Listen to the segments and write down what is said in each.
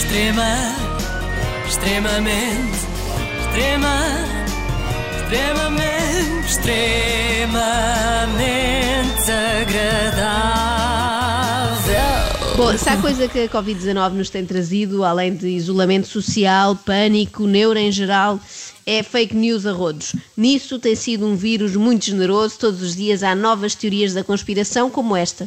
Extrema, extremamente, extrema, extremamente, extremamente agradável. Bom, se há coisa que a Covid-19 nos tem trazido, além de isolamento social, pânico, neuro em geral, é fake news a rodos. Nisso tem sido um vírus muito generoso, todos os dias há novas teorias da conspiração como esta.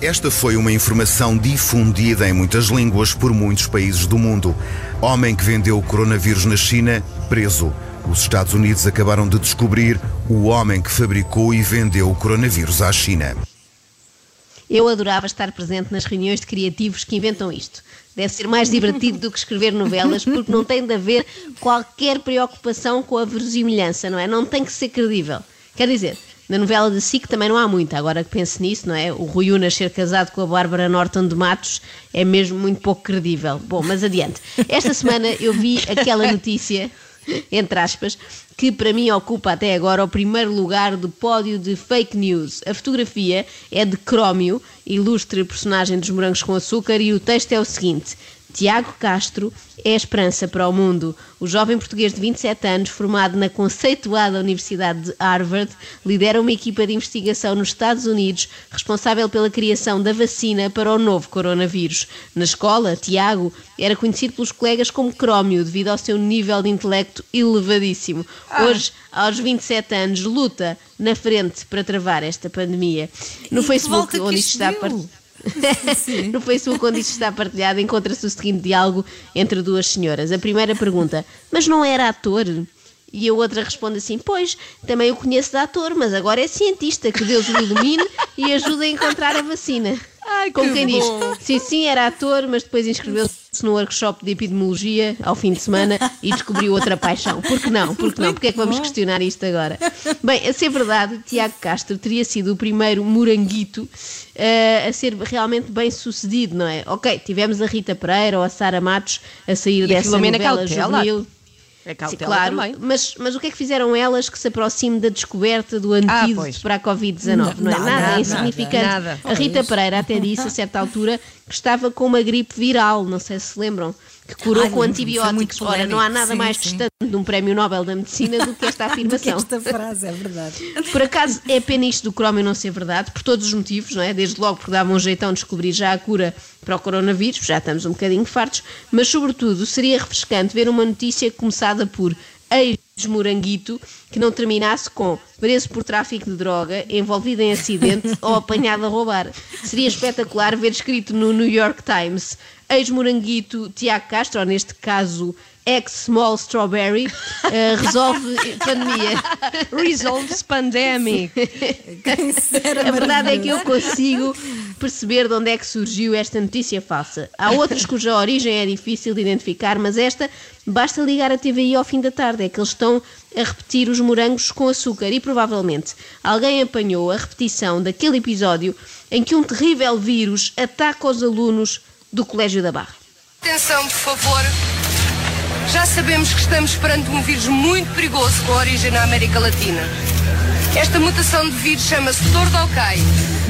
Esta foi uma informação difundida em muitas línguas por muitos países do mundo. Homem que vendeu o coronavírus na China, preso. Os Estados Unidos acabaram de descobrir o homem que fabricou e vendeu o coronavírus à China. Eu adorava estar presente nas reuniões de criativos que inventam isto. Deve ser mais divertido do que escrever novelas, porque não tem de haver qualquer preocupação com a verosimilhança, não é? Não tem que ser credível. Quer dizer, na novela de SIC também não há muita, agora que penso nisso, não é? O Rui Unas ser casado com a Bárbara Norton de Matos é mesmo muito pouco credível. Bom, mas adiante. Esta semana eu vi aquela notícia, entre aspas, que para mim ocupa até agora o primeiro lugar do pódio de fake news. A fotografia é de Crómio, ilustre personagem dos morangos com açúcar, e o texto é o seguinte. Tiago Castro é a esperança para o mundo. O jovem português de 27 anos, formado na conceituada Universidade de Harvard, lidera uma equipa de investigação nos Estados Unidos responsável pela criação da vacina para o novo coronavírus. Na escola, Tiago era conhecido pelos colegas como Crómio, devido ao seu nível de intelecto elevadíssimo. Hoje, aos 27 anos, luta na frente para travar esta pandemia. No E Facebook, onde isto está a deu. par- no Facebook onde isto está partilhado encontra-se o seguinte diálogo entre duas senhoras. A primeira pergunta, mas não era ator? E a outra responde assim, pois, também o conheço de ator, mas agora é cientista, que Deus o ilumine e ajuda a encontrar a vacina. Ai, Como que quem diz, bom. sim, sim, era ator, mas depois inscreveu-se no workshop de epidemiologia ao fim de semana e descobriu outra paixão. Por que não? Por que não? Porque é que vamos questionar isto agora? Bem, a ser verdade, Tiago Castro teria sido o primeiro moranguito eh, a ser realmente bem sucedido, não é? Ok, tivemos a Rita Pereira ou a Sara Matos a sair E dessa novela Cautela. juvenil. É Sim, claro, também. mas, mas o que é que fizeram elas que se aproxime da descoberta do antídoto pois. para a Covid-19? Não, é Nada, nada, é nada, insignificante. nada. A Rita Pereira até disse a certa altura que estava com uma gripe viral, não sei se se lembram, que curou Ai, com foi antibióticos. Ora, não há nada Sim, mais sim. distante de um prémio Nobel da Medicina do que esta Do que afirmação. esta frase, é verdade. Por acaso é pena isto do crómio não ser verdade, por todos os motivos, não é? Desde logo porque dava um jeitão de descobrir já a cura para o coronavírus, já estamos um bocadinho fartos, mas sobretudo seria refrescante ver uma notícia começada por ex-moranguito que não terminasse com preso por tráfico de droga, envolvido em acidente ou apanhado a roubar. Seria espetacular ver escrito no New York Times ex-moranguito Tiago Castro, ou neste caso ex-small strawberry, eh, resolve pandemia. Resolves pandemic. A verdade é que eu consigo perceber de onde é que surgiu esta notícia falsa. Há outras cuja origem é difícil de identificar, mas esta basta ligar a TVI ao fim da tarde. É que eles estão a repetir os morangos com açúcar e provavelmente alguém apanhou a repetição daquele episódio em que um terrível vírus ataca os alunos do Colégio da Barra. Atenção, por favor. Já sabemos que estamos perante um vírus muito perigoso com origem na América Latina. Esta mutação de vírus chama-se Tordocai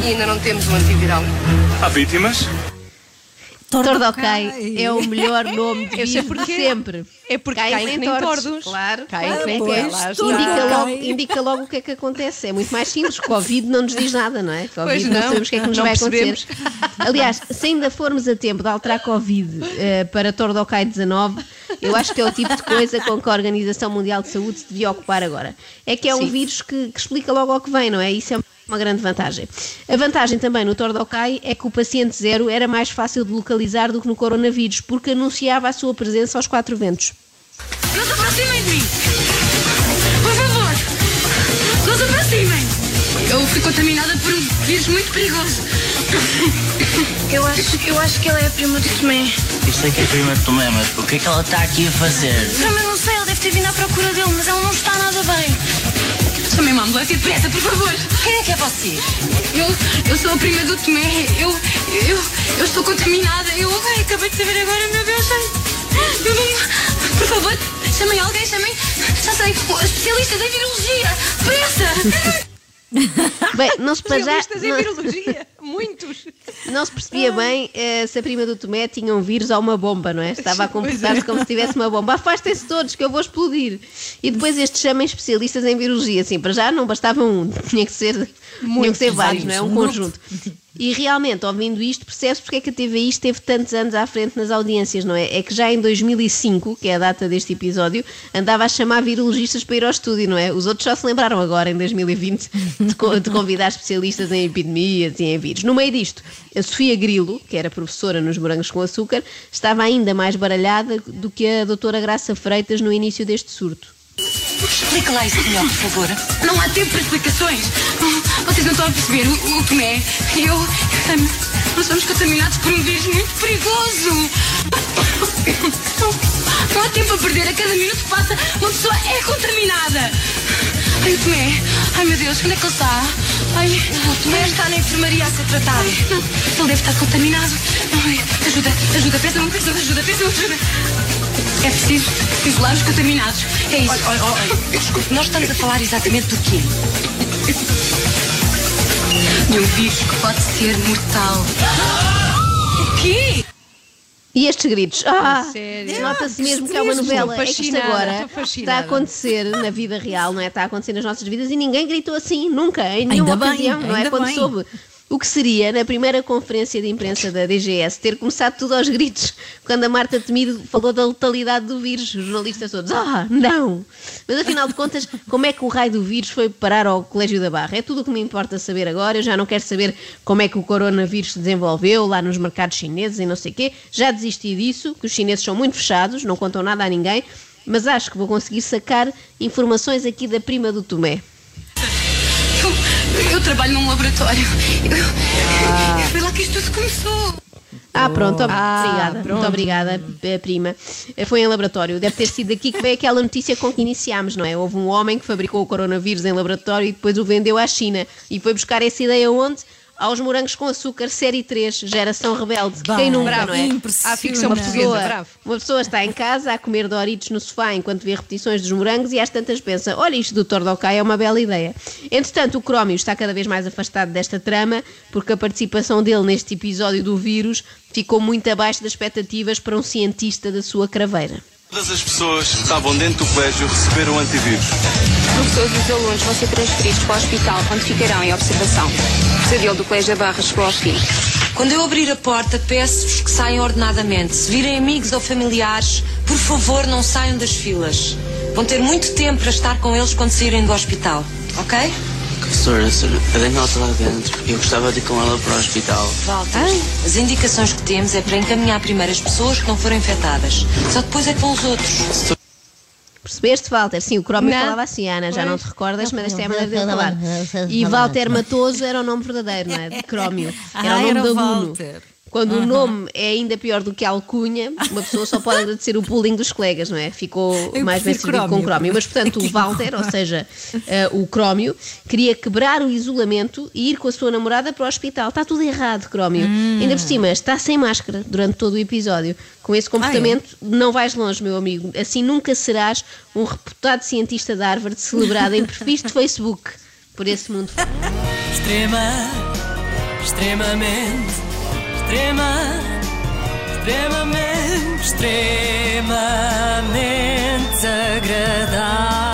e ainda não temos um antiviral. Há vítimas? Tordocai é o melhor nome de Eu sei vírus de porquê. sempre. É porque caem que nem tordos. Claro. Caem claro. que nem pois, tudo. Indica logo, indica logo o que é que acontece. É muito mais simples. Covid não nos diz nada, não é? Covid Pois não, não. sabemos o que é que nos Não vai percebemos. acontecer. Aliás, se ainda formos a tempo de alterar Covid eh, para Tordocai 19, eu acho que é o tipo de coisa com que a Organização Mundial de Saúde se devia ocupar agora. É que é um Sim. vírus que, que explica logo ao que vem, não é? Isso é uma grande vantagem. A vantagem também no Tordocai é que o paciente zero era mais fácil de localizar do que no coronavírus, porque anunciava a sua presença aos quatro ventos. Não se aproximem de mim! Por favor! Não se aproximem! Eu fui contaminada por um vírus muito perigoso. Eu acho, eu acho que ela é a prima do Tomé. Eu sei que é a prima de Tomé, mas o que é que ela está aqui a fazer? Também não sei, ela deve ter vindo à procura dele, mas ela não está nada bem. Chamei uma ambulância depressa, por favor. Quem é que é você? Eu, eu sou a prima do Tomé. Eu, eu, eu estou contaminada. Eu acabei de saber agora, meu Deus. Eu não... Por favor, chamem alguém, chamem. Já sei, o especialista da virologia. Depressa! Bem, não se para já. Especialistas em virologia. Muito muitos. Não se percebia bem eh, se a prima do Tomé tinha um vírus ou uma bomba, não é? Estava a comportar-se como se tivesse uma bomba. Afastem-se todos, que eu vou explodir. E depois estes chamem especialistas em virologia. Assim, para já não bastava um, tinha que ser, tinha que ser vários, não é? Um conjunto. E realmente, ouvindo isto, percebe-se porque é que a TVI esteve tantos anos à frente nas audiências, não é? É que já em 2005, que é a data deste episódio, andava a chamar virologistas para ir ao estúdio, não é? Os outros só se lembraram agora, em 2020, de, de convidar especialistas em epidemias e em vírus. No meio disto, a Sofia Grilo, que era professora nos morangos com açúcar, estava ainda mais baralhada do que a doutora Graça Freitas no início deste surto. Explica lá isso melhor, por favor. Não há tempo para explicações. Vocês não estão a perceber. O, o Tomé e eu. Nós somos contaminados por um vírus muito perigoso. Não, há tempo a perder. A cada minuto que passa, uma pessoa é contaminada. Ai, o Tomé. Ai, meu Deus, onde é que ele está? Ai, o Tomé está na enfermaria a ser tratado. Não, ele deve estar contaminado. Ai, ajuda, ajuda, peçam-me, peçam ajuda, peçam ajuda. É preciso isolar os contaminados. É isso. Olha, olha, olha. Desculpe, nós estamos a falar exatamente do quê? De um vírus que pode ser mortal. O quê? E estes gritos, ah, sério? nota-se mesmo que é uma novela. É que isto agora está a acontecer na vida real, não é? Está a acontecer nas nossas vidas e ninguém gritou assim, nunca, em nenhuma Ainda bem, ocasião, não é? Quando bem. soube o que seria, na primeira conferência de imprensa da DGS, ter começado tudo aos gritos, quando a Marta Temido falou da letalidade do vírus, os jornalistas todos, ah, não! Mas afinal de contas, como é que o raio do vírus foi parar ao Colégio da Barra? É tudo o que me importa saber agora, eu já não quero saber como é que o coronavírus se desenvolveu lá nos mercados chineses e não sei o quê, já desisti disso, que os chineses são muito fechados, não contam nada a ninguém, mas acho que vou conseguir sacar informações aqui da prima do Tomé. Trabalho num laboratório. Eu- Foi lá que isto tudo começou. Ah, pronto, Ah, obrigada. pronto. Muito obrigada, eh, prima. Eh, Foi em laboratório. Deve ter sido daqui que veio aquela notícia com que iniciámos, não é? Houve um homem que fabricou o coronavírus em laboratório e depois o vendeu à China. E foi buscar essa ideia onde? Aos morangos com açúcar, série 3, geração rebelde. Quem nunca, Bravo. não é? À ficção Uma portuguesa, pessoa, bravo. uma pessoa está em casa a comer Doritos no sofá enquanto vê repetições dos morangos e às tantas pensa: olha, isto do Tordocai é uma bela ideia. Entretanto, o Crómio está cada vez mais afastado desta trama porque a participação dele neste episódio do vírus ficou muito abaixo das expectativas para um cientista da sua craveira. Todas as pessoas que estavam dentro do colégio receberam antivírus. Professores e os alunos vão ser transferidos para o hospital, onde ficarão em observação. O pesadelo do Colégio da Barra chegou ao fim. Quando eu abrir a porta, peço-vos que saiam ordenadamente. Se virem amigos ou familiares, por favor, não saiam das filas. Vão ter muito tempo para estar com eles quando saírem do hospital, ok? Professora, a Daniela está lá dentro. Eu gostava de ir com ela para o hospital. Walter, as indicações que temos é para encaminhar primeiro as pessoas que não foram infectadas. Só depois é que vão os outros. Percebeste, Walter? Sim, o Não. falava assim, Ana, já não te recordas, mas esta é a maneira dele falar. E Walter Matoso era o nome verdadeiro, não é? De Crómio. Era Ah, o nome era da. Walter. Quando o nome é ainda pior do que a alcunha, uma pessoa só pode agradecer o bullying dos colegas, não é? Ficou Eu mais bem servido com o Crómio. Mas, portanto, o Walter, ou seja, eh, o Crómio, queria quebrar o isolamento e ir com a sua namorada para o hospital. Está tudo errado, Crómio. Hum. Ainda por cima, está sem máscara durante todo o episódio. Com esse comportamento, não vais longe, meu amigo. Assim nunca serás um reputado cientista de Harvard celebrado em perfis de Facebook por esse mundo. Extrema, extremamente, extrema, extremamente, extremamente agradável.